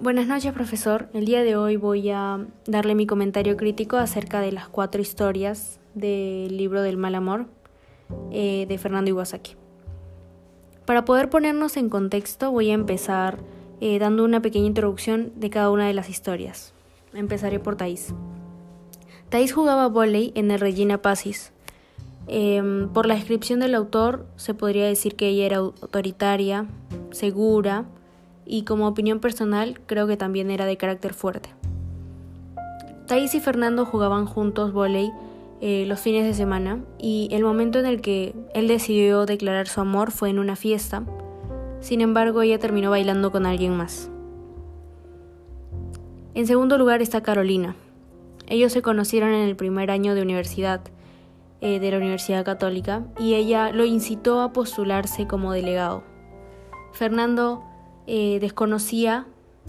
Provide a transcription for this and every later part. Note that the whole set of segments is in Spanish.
Buenas noches, profesor. El día de hoy voy a darle mi comentario crítico acerca de las cuatro historias del libro del mal amor eh, de Fernando Iwasaki. Para poder ponernos en contexto, voy a empezar eh, dando una pequeña introducción de cada una de las historias. Empezaré por Thais. Thais jugaba volei en el Regina Pacis. Em, por la descripción del autor, se podría decir que ella era autoritaria, segura y como opinión personal creo que también era de carácter fuerte. Thais y Fernando jugaban juntos volei eh, los fines de semana y el momento en el que él decidió declarar su amor fue en una fiesta. Sin embargo, ella terminó bailando con alguien más. En segundo lugar está Carolina. Ellos se conocieron en el primer año de universidad eh, de la Universidad Católica y ella lo incitó a postularse como delegado. Fernando eh, desconocía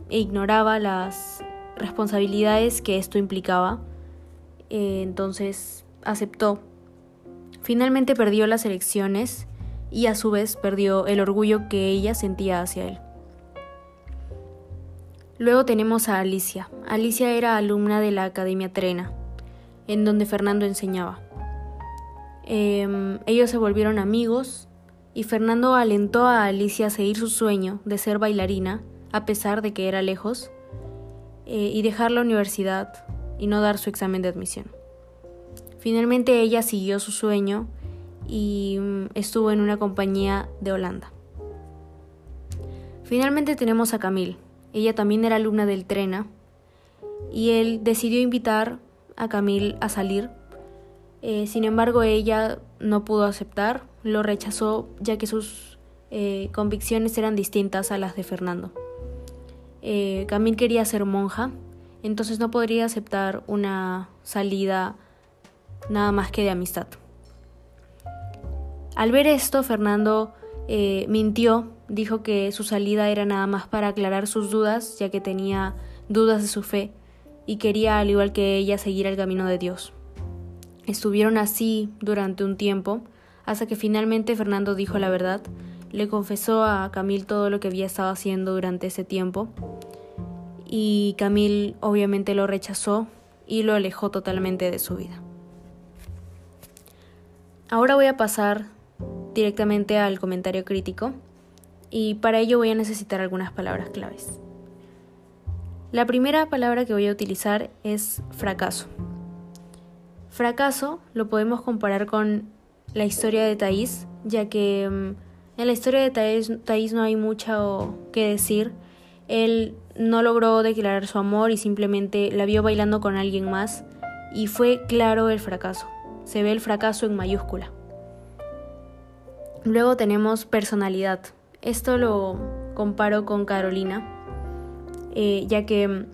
e ignoraba las responsabilidades que esto implicaba, eh, entonces aceptó. Finalmente perdió las elecciones y a su vez perdió el orgullo que ella sentía hacia él. Luego tenemos a Alicia. Alicia era alumna de la Academia Trena, en donde Fernando enseñaba. Em, ellos se volvieron amigos y Fernando alentó a Alicia a seguir su sueño de ser bailarina, a pesar de que era lejos, eh, y dejar la universidad y no dar su examen de admisión. Finalmente ella siguió su sueño y mm, estuvo en una compañía de Holanda. Finalmente tenemos a Camille. Ella también era alumna del Trena y él decidió invitar a Camille a salir eh, sin embargo, ella no pudo aceptar, lo rechazó ya que sus eh, convicciones eran distintas a las de Fernando. Eh, Camille quería ser monja, entonces no podría aceptar una salida nada más que de amistad. Al ver esto, Fernando mintió, dijo que su salida era nada más para aclarar sus dudas, ya que tenía dudas de su fe y quería, al igual que ella, seguir el camino de Dios. Estuvieron así durante un tiempo, hasta que finalmente Fernando dijo la verdad, le confesó a Camil todo lo que había estado haciendo durante ese tiempo, y Camil obviamente lo rechazó y lo alejó totalmente de su vida. Ahora voy a pasar directamente al comentario crítico y para ello voy a necesitar algunas palabras claves. La primera palabra que voy a utilizar es fracaso. Fracaso lo podemos comparar con la historia de Thais, ya que mm, en la historia de Thais, no hay mucho que decir. Él no logró declarar su amor y simplemente la vio bailando con alguien más y fue claro el fracaso. Se ve el fracaso en mayúscula. Luego tenemos personalidad. Esto lo comparo con Carolina, eh, ya que mm,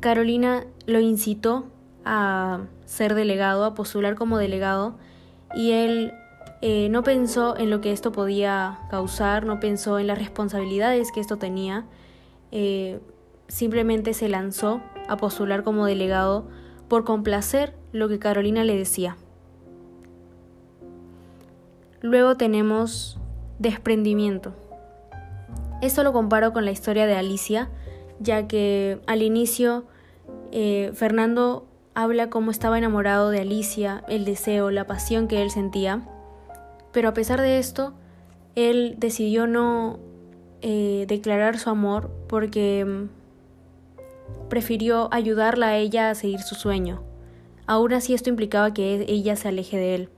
Carolina lo incitó a ser delegado, a postular como delegado, y él eh, no pensó en lo que esto podía causar, no pensó en las responsabilidades que esto tenía, eh, simplemente se lanzó a postular como delegado por complacer lo que Carolina le decía. Luego tenemos desprendimiento. Esto lo comparo con la historia de Alicia, ya que al inicio eh, Fernando habla cómo estaba enamorado de Alicia, el deseo, la pasión que él sentía, pero a pesar de esto, él decidió no eh, declarar su amor porque mm, prefirió ayudarla a ella a seguir su sueño. Aún así esto implicaba que ella se aleje de él.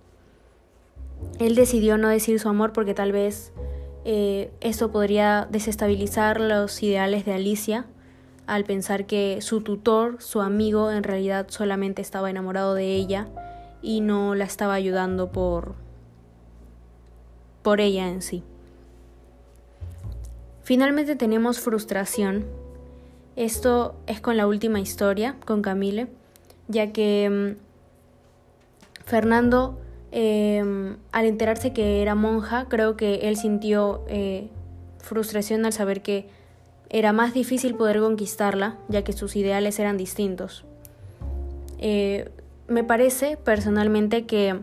Él decidió no decir su amor porque tal vez eh, esto podría desestabilizar los ideales de Alicia al pensar que su tutor, su amigo, en realidad solamente estaba enamorado de ella y no la estaba ayudando por por ella en sí. Finalmente tenemos frustración. Esto es con la última historia, con Camille, ya que mm, Fernando, em, al enterarse que era monja, creo que él sintió eh, frustración al saber que era más difícil poder conquistarla, ya que sus ideales eran distintos. Eh, me parece personalmente que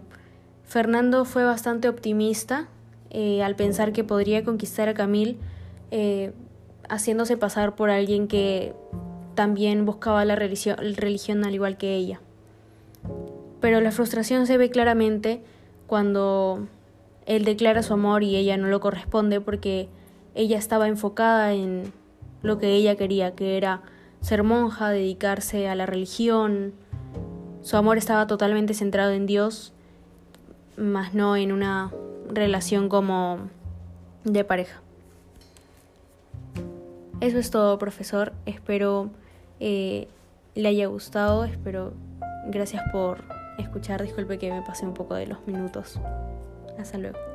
Fernando fue bastante optimista eh, al pensar que podría conquistar a Camille, eh, haciéndose pasar por alguien que también buscaba la religión, religión al igual que ella. Pero la frustración se ve claramente cuando él declara su amor y ella no lo corresponde porque ella estaba enfocada en lo que ella quería, que era ser monja, dedicarse a la religión. Su amor estaba totalmente centrado en Dios, más no en una relación como de pareja. Eso es todo, profesor. Espero eh, le haya gustado. Espero. Gracias por escuchar. Disculpe que me pasé un poco de los minutos. Hasta luego.